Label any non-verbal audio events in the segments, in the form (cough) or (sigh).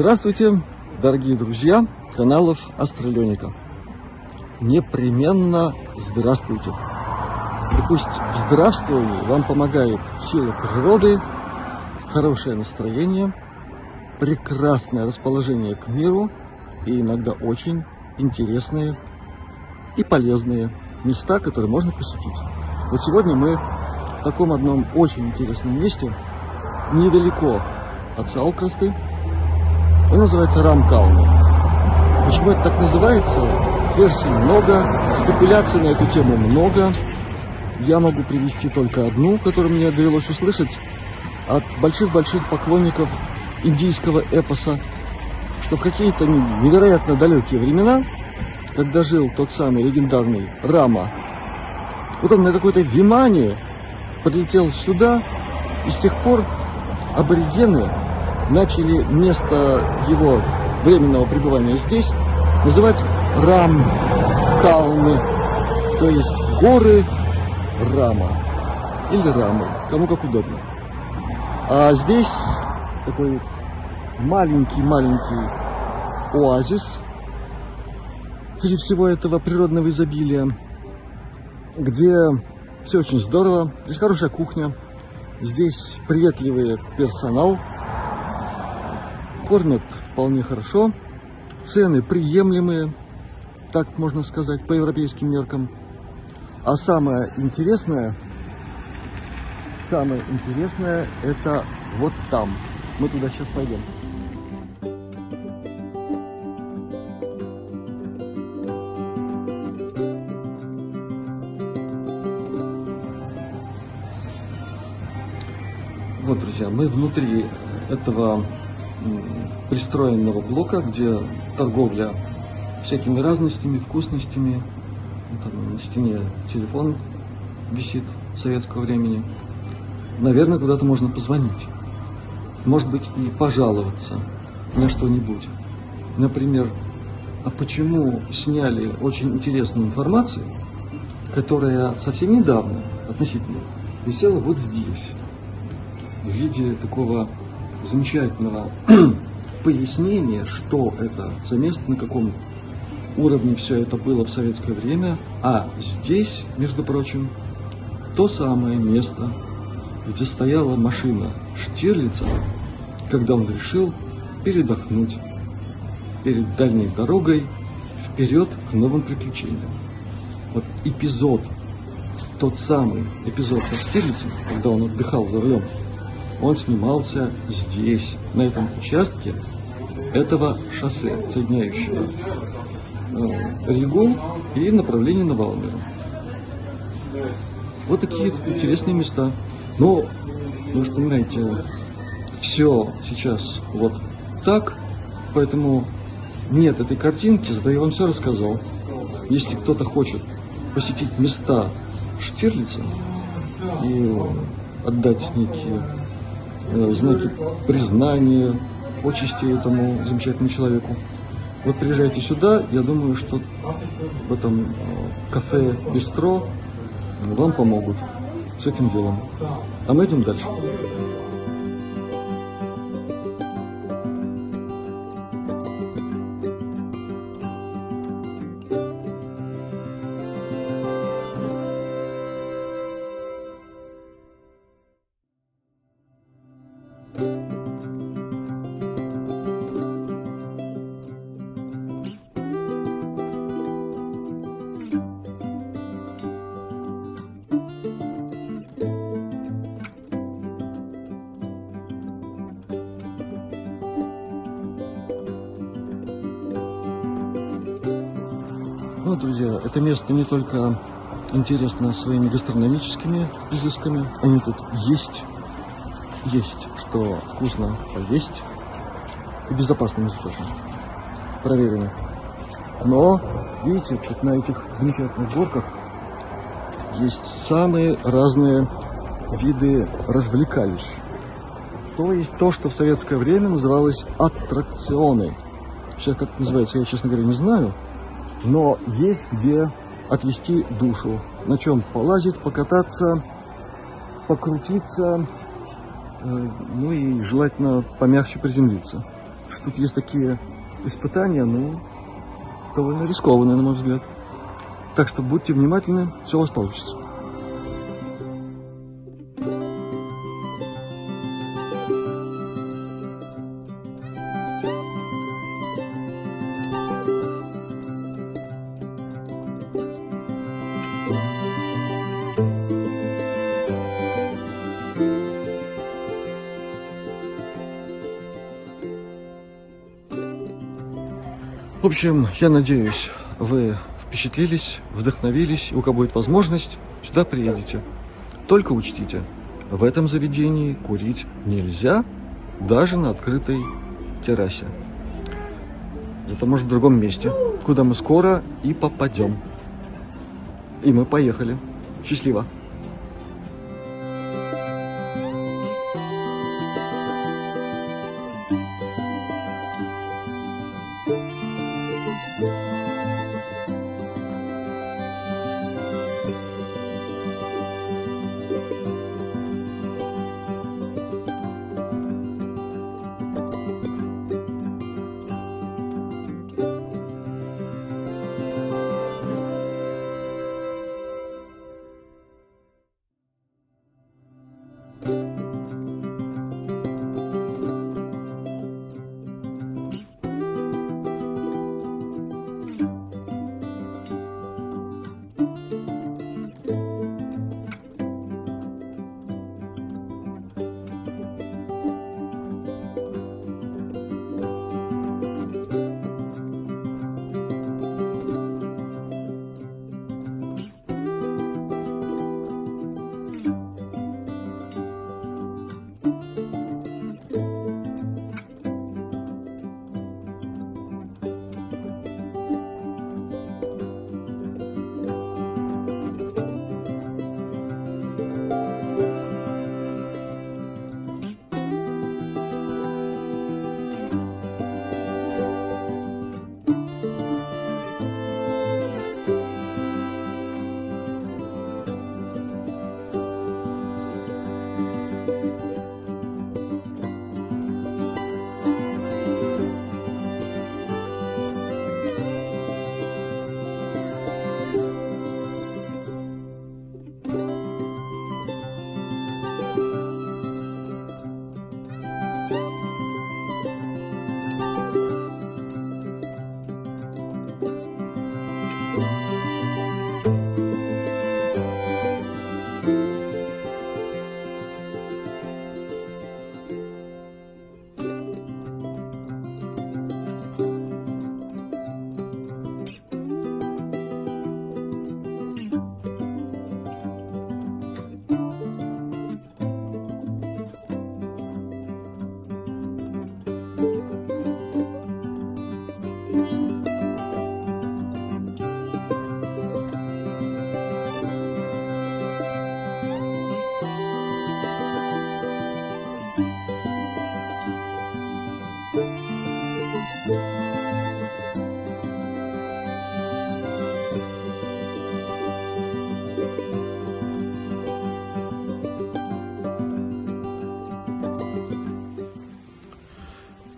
Здравствуйте, дорогие друзья каналов Астроленика. Непременно здравствуйте. И пусть в здравствовании вам помогает сила природы, хорошее настроение, прекрасное расположение к миру и иногда очень интересные и полезные места, которые можно посетить. Вот сегодня мы в таком одном очень интересном месте, недалеко от Салкрасты. Он называется Рамкауна. Почему это так называется? Версий много, спекуляций на эту тему много. Я могу привести только одну, которую мне довелось услышать от больших-больших поклонников индийского эпоса, что в какие-то невероятно далекие времена, когда жил тот самый легендарный Рама, вот он на какой-то Вимане прилетел сюда, и с тех пор аборигены начали место его временного пребывания здесь называть Рам Калны, то есть горы Рама или Рамы, кому как удобно. А здесь такой маленький-маленький оазис среди всего этого природного изобилия, где все очень здорово, здесь хорошая кухня, здесь приветливый персонал, кормят вполне хорошо, цены приемлемые, так можно сказать, по европейским меркам. А самое интересное, самое интересное, это вот там. Мы туда сейчас пойдем. Вот, друзья, мы внутри этого пристроенного блока, где торговля всякими разностями, вкусностями. Там на стене телефон висит советского времени. Наверное, куда-то можно позвонить. Может быть, и пожаловаться на что-нибудь. Например, а почему сняли очень интересную информацию, которая совсем недавно, относительно, висела вот здесь, в виде такого замечательного (clears throat) пояснения, что это за место, на каком уровне все это было в советское время, а здесь, между прочим, то самое место, где стояла машина Штирлица, когда он решил передохнуть перед дальней дорогой вперед к новым приключениям. Вот эпизод, тот самый эпизод со Штирлицем, когда он отдыхал за рулем, он снимался здесь, на этом участке этого шоссе, соединяющего э, Ригу и направление на Валмеру. Вот такие интересные места. Но, вы же понимаете, все сейчас вот так, поэтому нет этой картинки, зато я вам все рассказал. Если кто-то хочет посетить места Штирлица и отдать некие знаки признания, почести этому замечательному человеку. Вот приезжайте сюда, я думаю, что в этом э, кафе Бистро вам помогут с этим делом. А мы идем дальше. Друзья, это место не только интересно своими гастрономическими изысками, они тут есть, есть, что вкусно поесть и безопасно, между прочим, проверено. Но, видите, тут на этих замечательных горках есть самые разные виды развлекалищ. То есть то, что в советское время называлось аттракционы. Сейчас как называется, я, честно говоря, не знаю но есть где отвести душу, на чем полазить, покататься, покрутиться, э, ну и желательно помягче приземлиться, тут есть такие испытания, ну, довольно рискованные, на мой взгляд. Так что будьте внимательны, все у вас получится. Общем, я надеюсь, вы впечатлились, вдохновились, и у кого будет возможность, сюда приедете. Только учтите, в этом заведении курить нельзя, даже на открытой террасе. Зато может в другом месте, куда мы скоро и попадем. И мы поехали. Счастливо!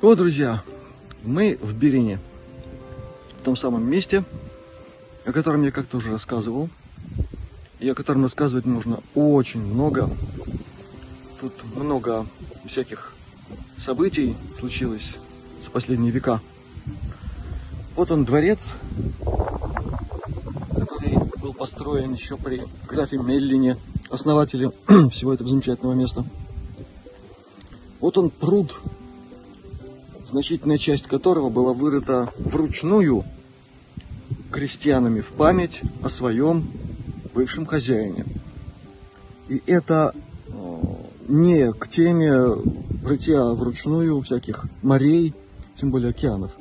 Вот, друзья, мы в Берине, в том самом месте, о котором я как-то уже рассказывал, и о котором рассказывать нужно очень много. Тут много всяких событий случилось за последние века. Вот он дворец, который был построен еще при графе Меллине, основателе (clears throat) всего этого замечательного места. Вот он пруд значительная часть которого была вырыта вручную крестьянами в память о своем бывшем хозяине. И это э, не к теме рытья вручную всяких морей, тем более океанов.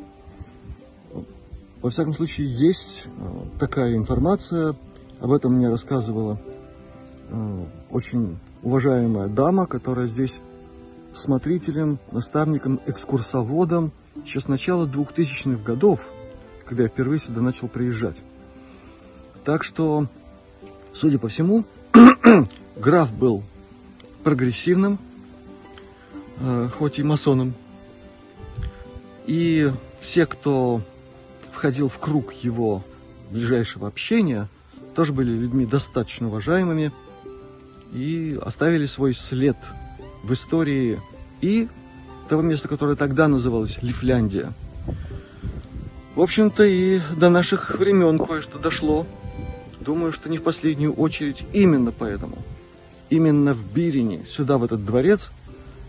Во всяком случае, есть э, такая информация, об этом мне рассказывала э, очень уважаемая дама, которая здесь смотрителем, наставником, экскурсоводом еще с начала 2000-х годов, когда я впервые сюда начал приезжать. Так что, судя по всему, (clears throat) граф был прогрессивным, э, хоть и масоном. И все, кто входил в круг его ближайшего общения, тоже были людьми достаточно уважаемыми и оставили свой след в истории и того места, которое тогда называлось Лифляндия. В общем-то и до наших времен кое-что дошло. Думаю, что не в последнюю очередь именно поэтому. Именно в Бирине, сюда, в этот дворец,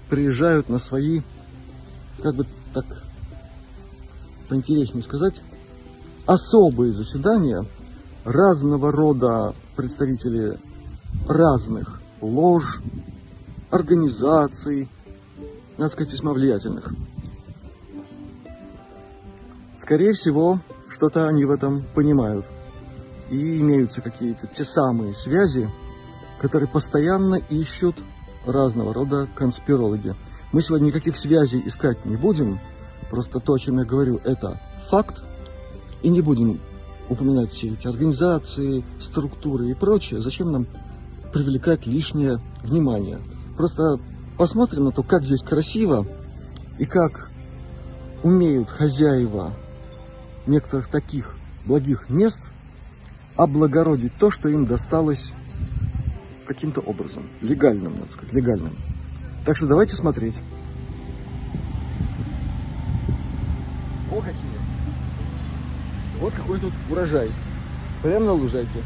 приезжают на свои, как бы так поинтереснее сказать, особые заседания разного рода представители разных лож, организаций, надо сказать, весьма влиятельных. Скорее всего, что-то они в этом понимают. И имеются какие-то те самые связи, которые постоянно ищут разного рода конспирологи. Мы сегодня никаких связей искать не будем, просто то, о чем я говорю, это факт, и не будем упоминать все эти организации, структуры и прочее. Зачем нам привлекать лишнее внимание? Просто посмотрим на то, как здесь красиво и как умеют хозяева некоторых таких благих мест облагородить то, что им досталось каким-то образом, легальным, надо сказать, легальным. Так что давайте смотреть. О, какие! Вот какой тут урожай. Прямо на лужайке.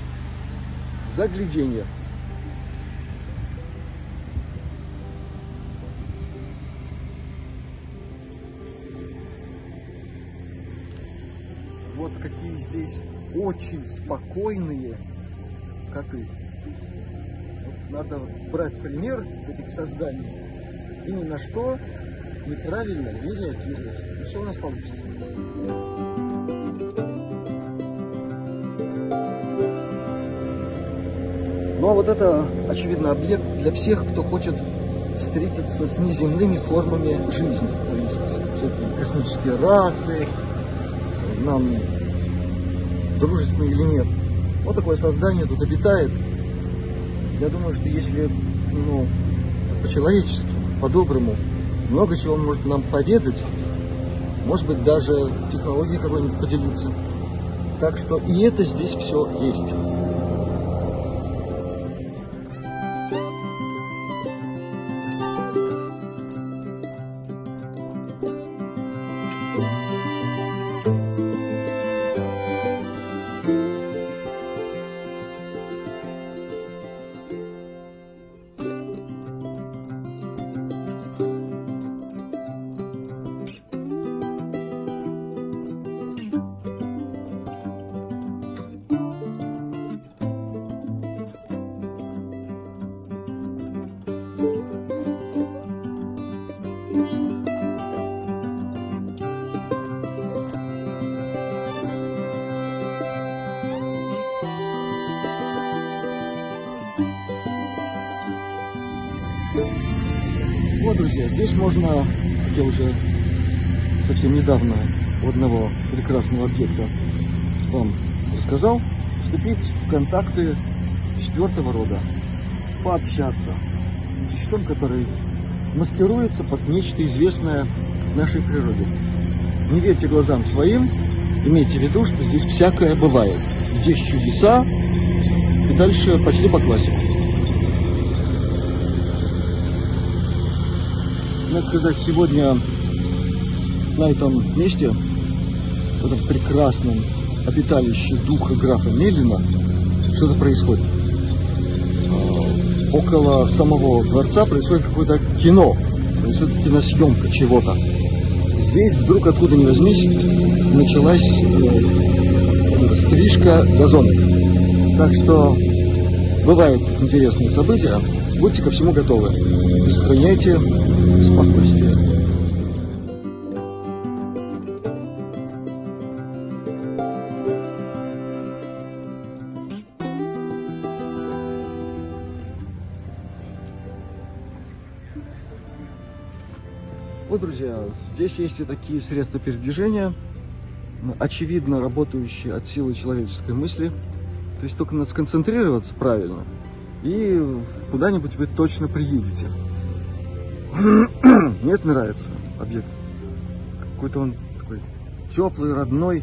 Загляденье. Вот какие здесь очень спокойные коты. Вот надо брать пример с этих созданий и ни на что неправильно не реагировать. И все у нас получится. Ну а вот это, очевидно, объект для всех, кто хочет встретиться с неземными формами жизни. То есть космические расы, нам дружественны или нет. Вот такое создание тут обитает. Я думаю, что если ну, по-человечески, по-доброму, много чего он может нам поведать, может быть, даже технологии какой-нибудь поделиться. Так что и это здесь все есть. Друзья, здесь можно, я уже совсем недавно у одного прекрасного объекта вам рассказал, вступить в контакты четвертого рода, пообщаться с существом, который маскируется под нечто известное в нашей природе. Не верьте глазам своим, имейте в виду, что здесь всякое бывает. Здесь чудеса, и дальше почти по классике. Надо сказать, сегодня на этом месте, в этом прекрасном обиталище духа графа Мелина, что-то происходит. А, около самого дворца происходит какое-то кино, происходит киносъемка чего-то. Здесь вдруг откуда ни возьмись началась э, стрижка газона. Так что бывают интересные события, будьте ко всему готовы и сохраняйте спокойствие. Вот, друзья, здесь есть и такие средства передвижения, очевидно работающие от силы человеческой мысли. То есть только надо сконцентрироваться правильно, и куда-нибудь вы точно приедете. (clears throat) Мне это нравится, объект. Какой-то он такой теплый, родной.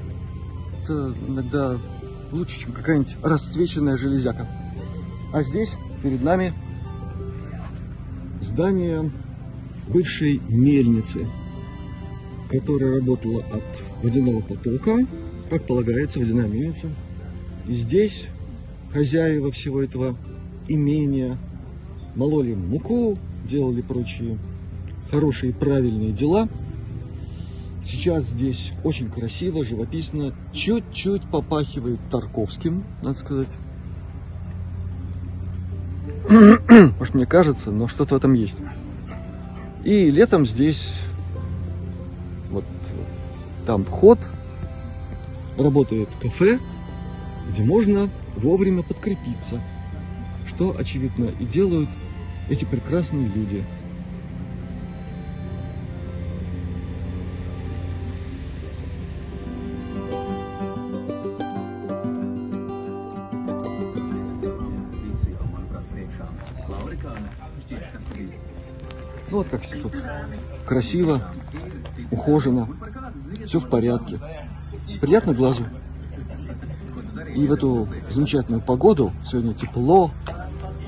Это иногда лучше, чем какая-нибудь расцвеченная железяка. А здесь перед нами здание бывшей мельницы, которая работала от водяного потока, как полагается, водяная мельница. И здесь хозяева всего этого имения мололи муку, делали прочие хорошие правильные дела. Сейчас здесь очень красиво, живописно, чуть-чуть попахивает Тарковским, надо сказать. (clears throat) Может, мне кажется, но что-то в этом есть. И летом здесь вот там вход, работает кафе, где можно вовремя подкрепиться, что, очевидно, и делают эти прекрасные люди. Ну вот как тут красиво, ухожено, все в порядке, приятно глазу. И в эту замечательную погоду, сегодня тепло,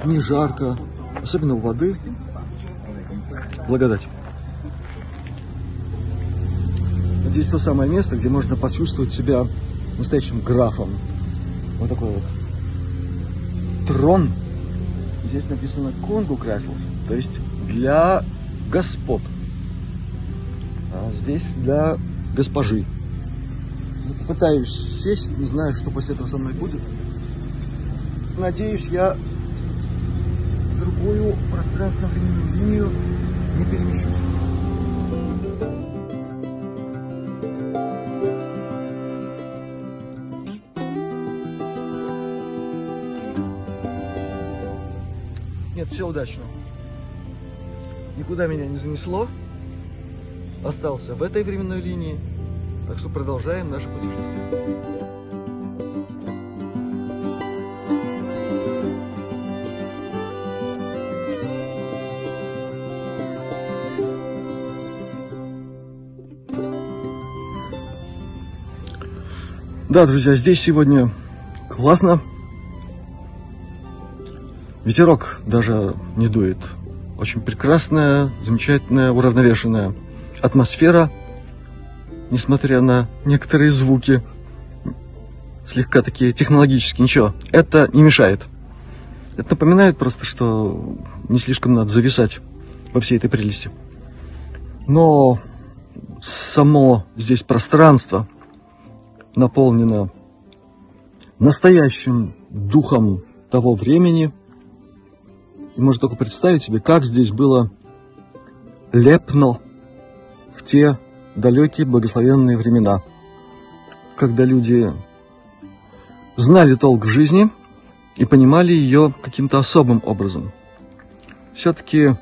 не жарко, особенно у воды, благодать. Здесь то самое место, где можно почувствовать себя настоящим графом. Вот такой вот трон. Здесь написано Конгу Castles, то есть для господ. А здесь для госпожи. Пытаюсь сесть, не знаю, что после этого со мной будет. Надеюсь, я пространственно-временную линию не перемещусь. Нет, все удачно. Никуда меня не занесло. Остался в этой временной линии. Так что продолжаем наше путешествие. Да, друзья, здесь сегодня классно. Ветерок даже не дует. Очень прекрасная, замечательная, уравновешенная атмосфера – несмотря на некоторые звуки, слегка такие технологические, ничего, это не мешает. Это напоминает просто, что не слишком надо зависать во всей этой прелести. Но само здесь пространство наполнено настоящим духом того времени. И можно только представить себе, как здесь было лепно в те далекие благословенные времена, когда люди знали толк в жизни и понимали ее каким-то особым образом. Все-таки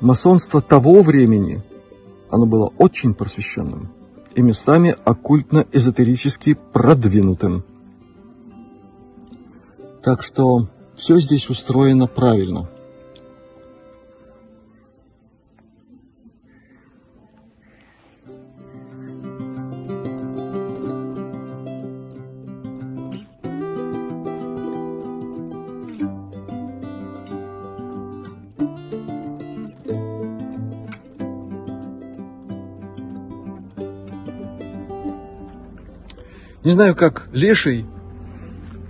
масонство того времени, оно было очень просвещенным и местами оккультно-эзотерически продвинутым. Так что все здесь устроено правильно – Не знаю, как леший,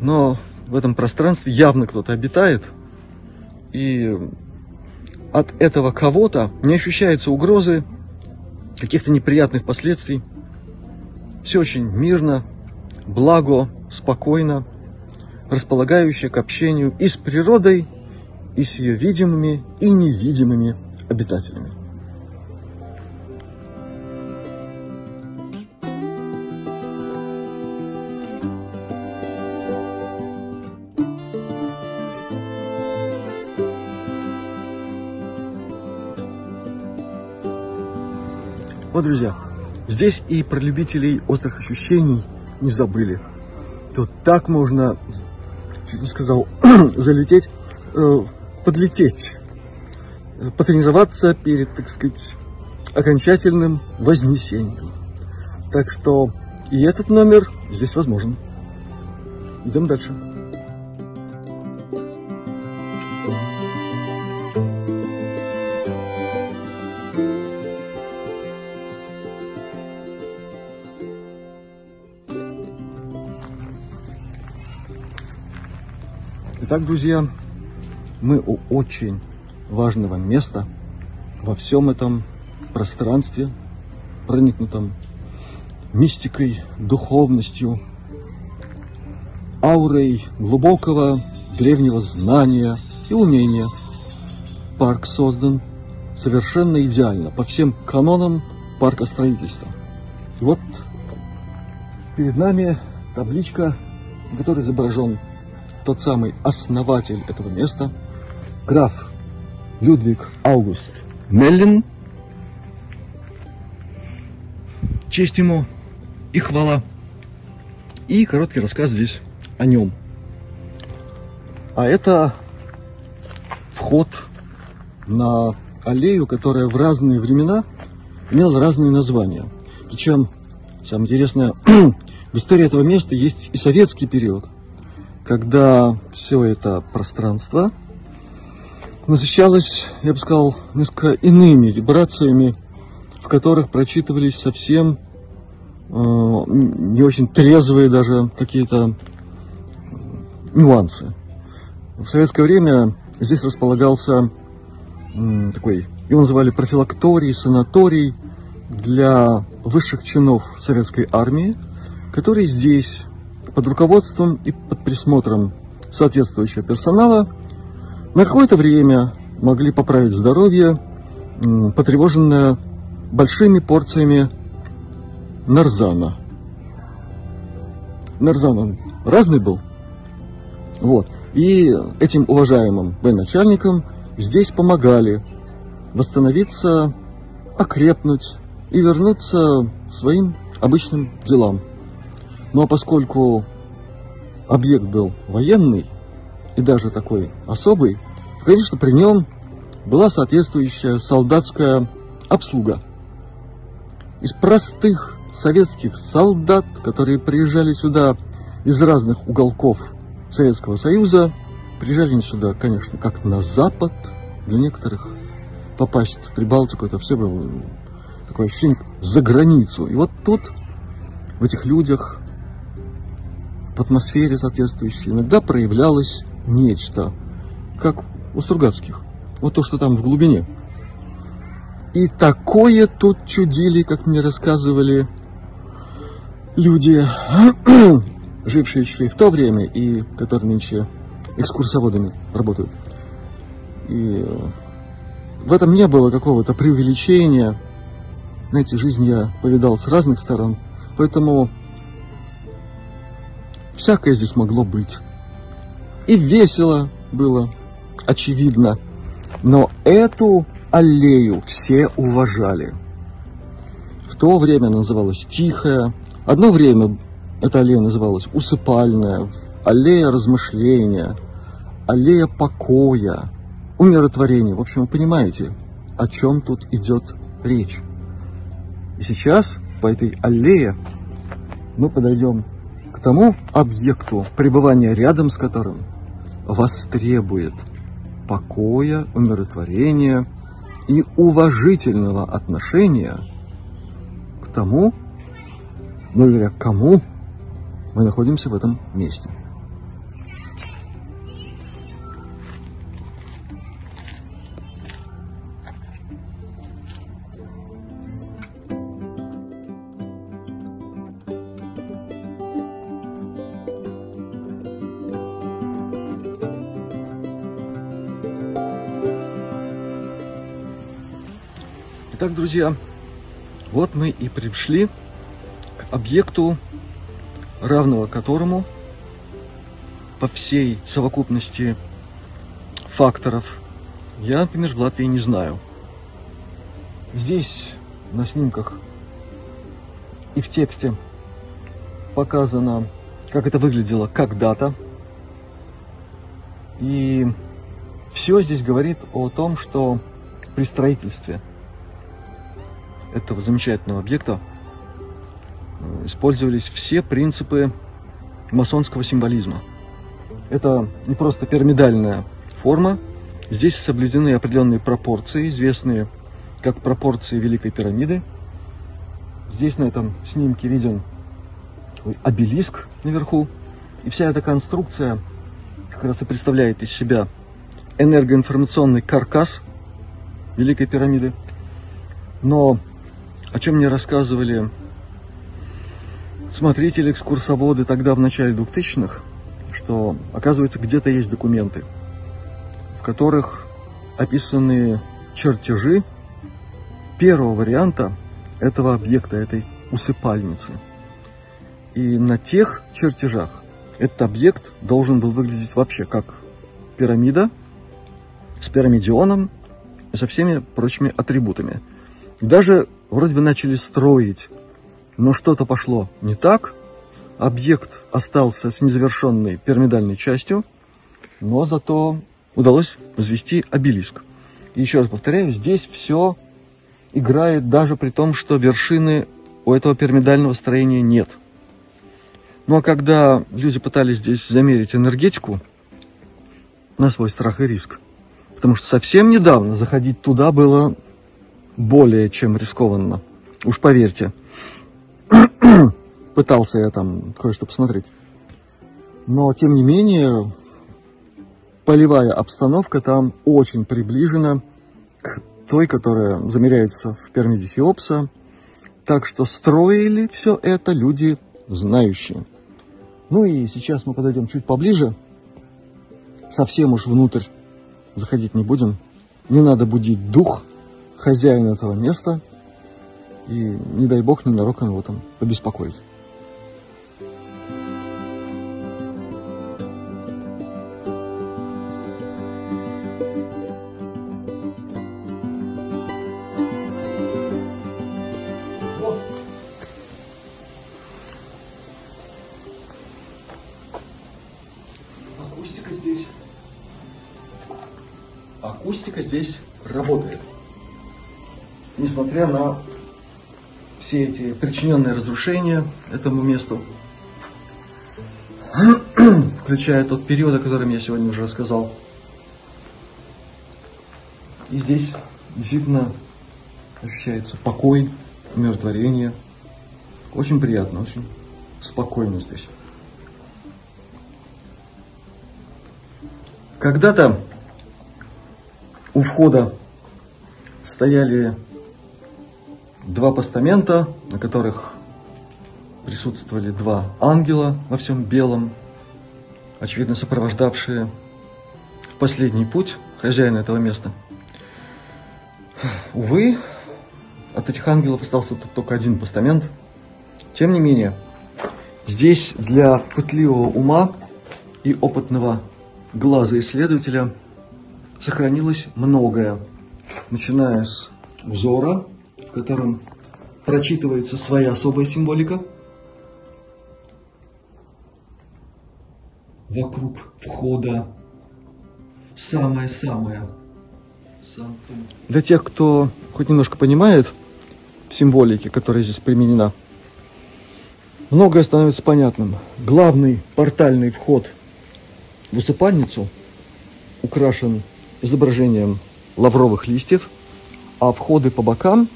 но в этом пространстве явно кто-то обитает. И от этого кого-то не ощущается угрозы, каких-то неприятных последствий. Все очень мирно, благо, спокойно, располагающее к общению и с природой, и с ее видимыми и невидимыми обитателями. Вот, друзья, здесь и про любителей острых ощущений не забыли. Тут так можно, чуть не сказал, (clears throat) залететь, э, подлететь, потренироваться перед, так сказать, окончательным вознесением. Так что и этот номер здесь возможен. Идем дальше. Итак, друзья, мы у очень важного места во всем этом пространстве, проникнутом мистикой, духовностью, аурой глубокого древнего знания и умения. Парк создан совершенно идеально, по всем канонам парка строительства. И вот перед нами табличка, на которой изображен тот самый основатель этого места, граф Людвиг Аугуст Меллин. Честь ему и хвала. И короткий рассказ здесь о нем. А это вход на аллею, которая в разные времена имела разные названия. Причем, самое интересное, (clears throat) в истории этого места есть и советский период когда все это пространство насыщалось, я бы сказал, несколько иными вибрациями, в которых прочитывались совсем э, не очень трезвые даже какие-то нюансы. В советское время здесь располагался э, такой, его называли профилакторий, санаторий для высших чинов советской армии, которые здесь под руководством и под присмотром соответствующего персонала на какое-то время могли поправить здоровье, потревоженное большими порциями нарзана. Нарзан он разный был. Вот. И этим уважаемым военачальникам здесь помогали восстановиться, окрепнуть и вернуться своим обычным делам. Но ну, а поскольку объект был военный и даже такой особый, то, конечно, при нем была соответствующая солдатская обслуга. Из простых советских солдат, которые приезжали сюда из разных уголков Советского Союза, приезжали они сюда, конечно, как на Запад, для некоторых попасть в Прибалтику, это все было такое ощущение за границу. И вот тут, в этих людях, в атмосфере соответствующей, иногда проявлялось нечто, как у Стругацких. Вот то, что там в глубине. И такое тут чудили, как мне рассказывали люди, (clears throat) жившие еще и в то время, и которые нынче экскурсоводами работают. И в этом не было какого-то преувеличения. Знаете, жизнь я повидал с разных сторон, поэтому Всякое здесь могло быть. И весело было, очевидно. Но эту аллею все уважали. В то время называлась Тихая. Одно время эта аллея называлась Усыпальная, аллея размышления, аллея покоя, умиротворения. В общем, вы понимаете, о чем тут идет речь. И сейчас по этой аллее мы подойдем тому объекту, пребывания рядом с которым вас требует покоя, умиротворения и уважительного отношения к тому, ну или к кому мы находимся в этом месте. Итак, друзья, вот мы и пришли к объекту, равного которому по всей совокупности факторов я, например, в Латвии не знаю. Здесь на снимках и в тексте показано, как это выглядело когда-то. И все здесь говорит о том, что при строительстве – этого замечательного объекта э, использовались все принципы масонского символизма. Это не просто пирамидальная форма, здесь соблюдены определенные пропорции, известные как пропорции Великой пирамиды. Здесь на этом снимке виден обелиск наверху. И вся эта конструкция как раз и представляет из себя энергоинформационный каркас Великой пирамиды. Но о чем мне рассказывали смотрители, экскурсоводы тогда в начале 2000-х, что, оказывается, где-то есть документы, в которых описаны чертежи первого варианта этого объекта, этой усыпальницы. И на тех чертежах этот объект должен был выглядеть вообще как пирамида с пирамидионом и со всеми прочими атрибутами. даже вроде бы начали строить, но что-то пошло не так. Объект остался с незавершенной пирамидальной частью, но зато удалось возвести обелиск. И еще раз повторяю, здесь все играет даже при том, что вершины у этого пирамидального строения нет. Ну а когда люди пытались здесь замерить энергетику на свой страх и риск, потому что совсем недавно заходить туда было более чем рискованно, уж поверьте. (clears throat) Пытался я там кое-что посмотреть. Но, тем не менее, полевая обстановка там очень приближена к той, которая замеряется в пирамиде Хеопса. Так что строили все это люди знающие. Ну и сейчас мы подойдем чуть поближе. Совсем уж внутрь заходить не будем. Не надо будить дух хозяина этого места. И не дай бог ненароком его там побеспокоить. Несмотря на все эти причиненные разрушения этому месту, (clears throat) включая тот период, о котором я сегодня уже рассказал. И здесь действительно ощущается покой, умиротворение. Очень приятно, очень спокойно здесь. Когда-то у входа стояли два постамента, на которых присутствовали два ангела во всем белом, очевидно сопровождавшие в последний путь хозяина этого места. Увы, от этих ангелов остался тут только один постамент. Тем не менее, здесь для пытливого ума и опытного глаза исследователя – сохранилось многое, начиная с узора, котором прочитывается своя особая символика, вокруг входа самое-самое. Для тех, кто хоть немножко понимает в символике, которая здесь применена, многое становится понятным. Главный портальный вход в усыпальницу украшен изображением лавровых листьев, а входы по бокам,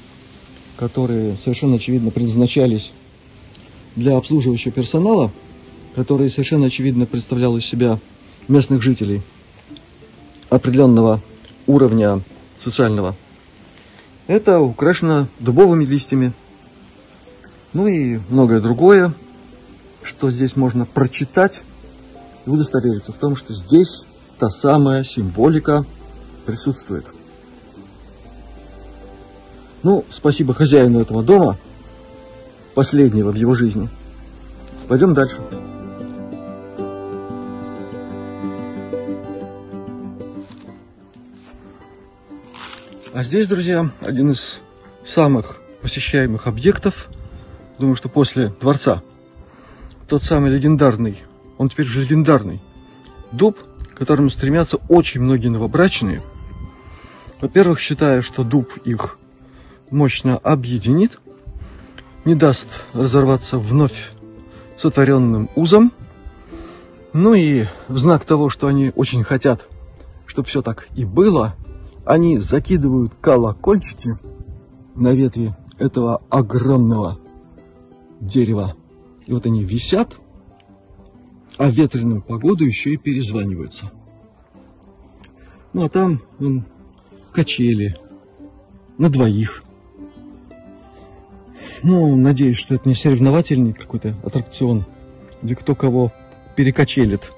которые совершенно очевидно предназначались для обслуживающего персонала, который совершенно очевидно представлял из себя местных жителей определенного уровня социального, это украшено дубовыми листьями, ну и многое другое, что здесь можно прочитать и удостовериться в том, что здесь та самая символика, присутствует. Ну, спасибо хозяину этого дома, последнего в его жизни. Пойдем дальше. А здесь, друзья, один из самых посещаемых объектов, думаю, что после дворца, тот самый легендарный, он теперь же легендарный, дуб, к которому стремятся очень многие новобрачные – во-первых, считая, что дуб их мощно объединит, не даст разорваться вновь сотворенным узом. Ну и в знак того, что они очень хотят, чтобы все так и было, они закидывают колокольчики на ветви этого огромного дерева. И вот они висят, а в ветреную погоду еще и перезваниваются. Ну а там вон, качели на двоих. Ну, надеюсь, что это не соревновательный какой-то аттракцион, где кто кого перекачелит.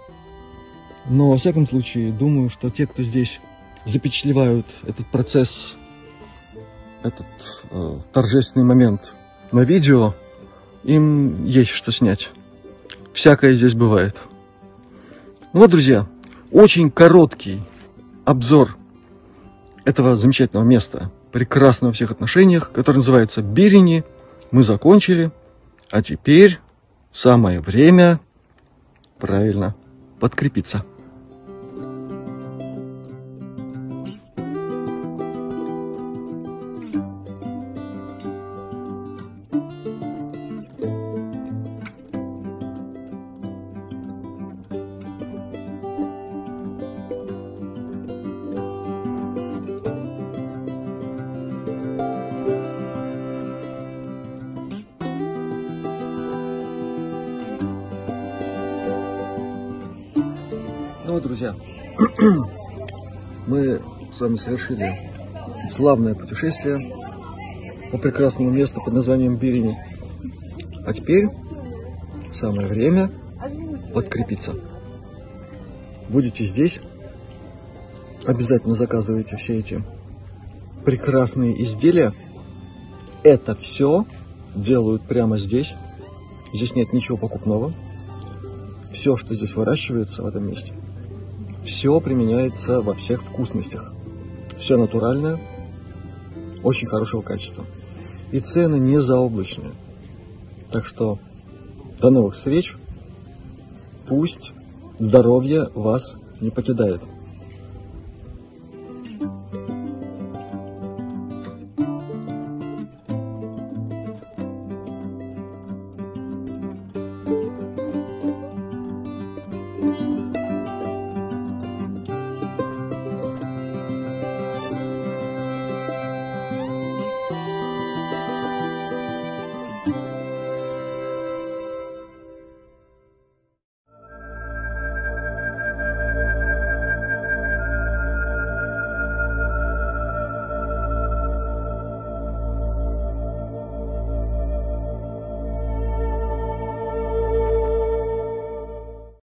Но, во всяком случае, думаю, что те, кто здесь запечатлевают этот процесс, этот э, торжественный момент на видео, им есть что снять. Всякое здесь бывает. Ну вот, друзья, очень короткий обзор этого замечательного места, прекрасного во всех отношениях, который называется Берени. Мы закончили, а теперь самое время, правильно, подкрепиться. Мы совершили славное путешествие по прекрасному месту под названием Бирини. А теперь самое время подкрепиться. Будете здесь, обязательно заказывайте все эти прекрасные изделия. Это все делают прямо здесь. Здесь нет ничего покупного. Все, что здесь выращивается в этом месте, все применяется во всех вкусностях. Все натуральное, очень хорошего качества. И цены не заоблачные. Так что до новых встреч. Пусть здоровье вас не покидает.